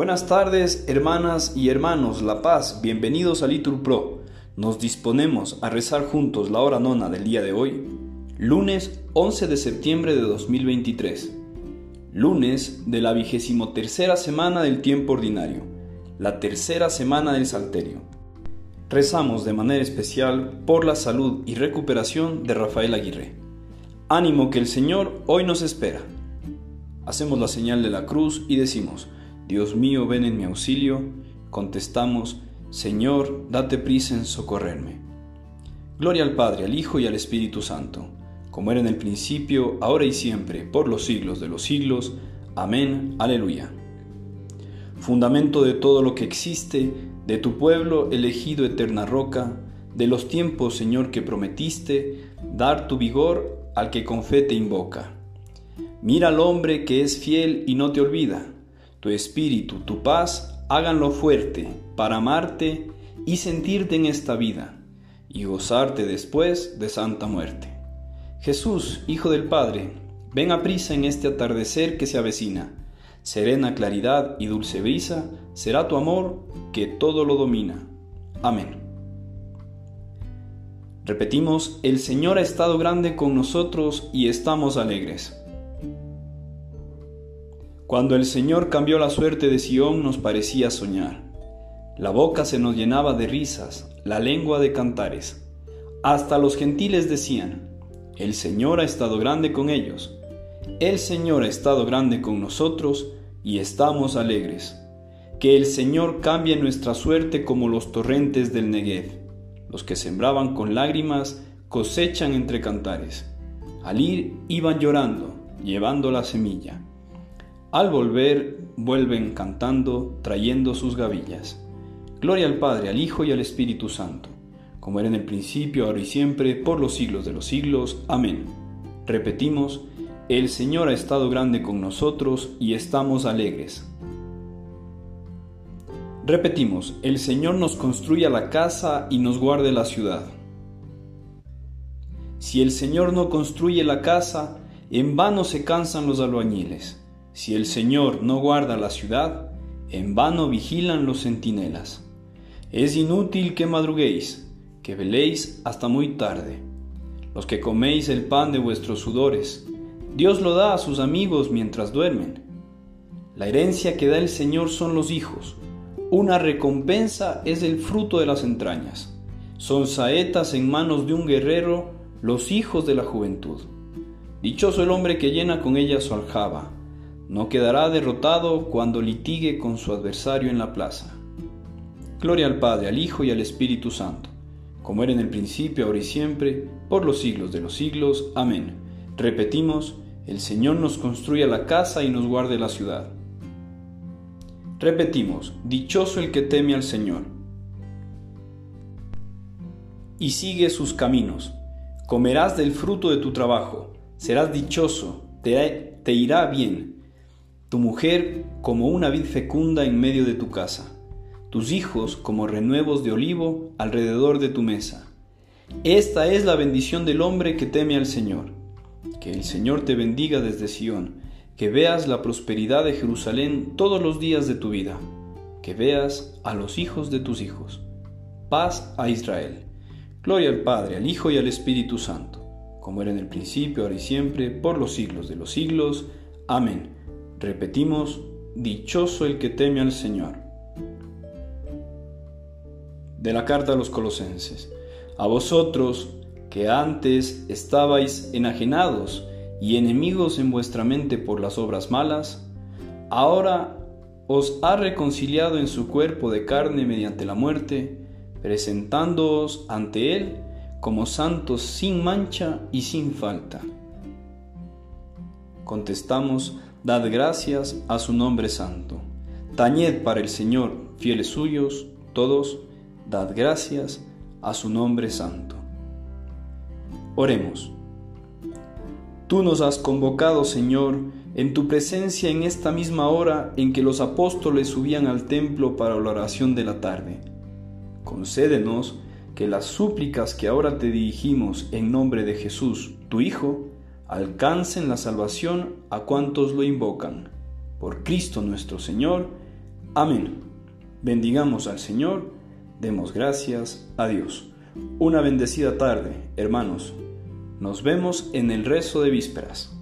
Buenas tardes, hermanas y hermanos La Paz, bienvenidos a Litur Pro. Nos disponemos a rezar juntos la hora nona del día de hoy, lunes 11 de septiembre de 2023, lunes de la vigésimo tercera semana del tiempo ordinario, la tercera semana del Salterio. Rezamos de manera especial por la salud y recuperación de Rafael Aguirre. Ánimo que el Señor hoy nos espera. Hacemos la señal de la cruz y decimos, Dios mío, ven en mi auxilio. Contestamos, Señor, date prisa en socorrerme. Gloria al Padre, al Hijo y al Espíritu Santo, como era en el principio, ahora y siempre, por los siglos de los siglos. Amén. Aleluya. Fundamento de todo lo que existe, de tu pueblo elegido eterna roca, de los tiempos, Señor, que prometiste, dar tu vigor al que con fe te invoca. Mira al hombre que es fiel y no te olvida. Tu espíritu, tu paz, háganlo fuerte para amarte y sentirte en esta vida y gozarte después de santa muerte. Jesús, Hijo del Padre, ven a prisa en este atardecer que se avecina. Serena claridad y dulce brisa será tu amor que todo lo domina. Amén. Repetimos, el Señor ha estado grande con nosotros y estamos alegres. Cuando el Señor cambió la suerte de Sión nos parecía soñar. La boca se nos llenaba de risas, la lengua de cantares. Hasta los gentiles decían, el Señor ha estado grande con ellos. El Señor ha estado grande con nosotros y estamos alegres. Que el Señor cambie nuestra suerte como los torrentes del Negev. Los que sembraban con lágrimas cosechan entre cantares. Al ir iban llorando, llevando la semilla. Al volver vuelven cantando, trayendo sus gavillas. Gloria al Padre, al Hijo y al Espíritu Santo, como era en el principio, ahora y siempre, por los siglos de los siglos. Amén. Repetimos, el Señor ha estado grande con nosotros y estamos alegres. Repetimos, el Señor nos construya la casa y nos guarde la ciudad. Si el Señor no construye la casa, en vano se cansan los albañiles. Si el Señor no guarda la ciudad, en vano vigilan los centinelas. Es inútil que madruguéis, que veléis hasta muy tarde. Los que coméis el pan de vuestros sudores, Dios lo da a sus amigos mientras duermen. La herencia que da el Señor son los hijos, una recompensa es el fruto de las entrañas. Son saetas en manos de un guerrero los hijos de la juventud. Dichoso el hombre que llena con ella su aljaba. No quedará derrotado cuando litigue con su adversario en la plaza. Gloria al Padre, al Hijo y al Espíritu Santo, como era en el principio, ahora y siempre, por los siglos de los siglos. Amén. Repetimos, el Señor nos construya la casa y nos guarde la ciudad. Repetimos, dichoso el que teme al Señor y sigue sus caminos. Comerás del fruto de tu trabajo, serás dichoso, te, te irá bien. Tu mujer como una vid fecunda en medio de tu casa, tus hijos como renuevos de olivo alrededor de tu mesa. Esta es la bendición del hombre que teme al Señor. Que el Señor te bendiga desde Sión que veas la prosperidad de Jerusalén todos los días de tu vida, que veas a los hijos de tus hijos. Paz a Israel. Gloria al Padre, al Hijo y al Espíritu Santo, como era en el principio, ahora y siempre, por los siglos de los siglos. Amén. Repetimos, dichoso el que teme al Señor. De la carta a los colosenses. A vosotros, que antes estabais enajenados, y enemigos en vuestra mente por las obras malas, ahora os ha reconciliado en su cuerpo de carne mediante la muerte, presentándoos ante Él como santos sin mancha y sin falta. Contestamos, dad gracias a su nombre santo. Tañed para el Señor, fieles suyos, todos, dad gracias a su nombre santo. Oremos. Tú nos has convocado, Señor, en tu presencia en esta misma hora en que los apóstoles subían al templo para la oración de la tarde. Concédenos que las súplicas que ahora te dirigimos en nombre de Jesús, tu Hijo, alcancen la salvación a cuantos lo invocan. Por Cristo nuestro Señor. Amén. Bendigamos al Señor, demos gracias a Dios. Una bendecida tarde, hermanos. Nos vemos en el rezo de vísperas.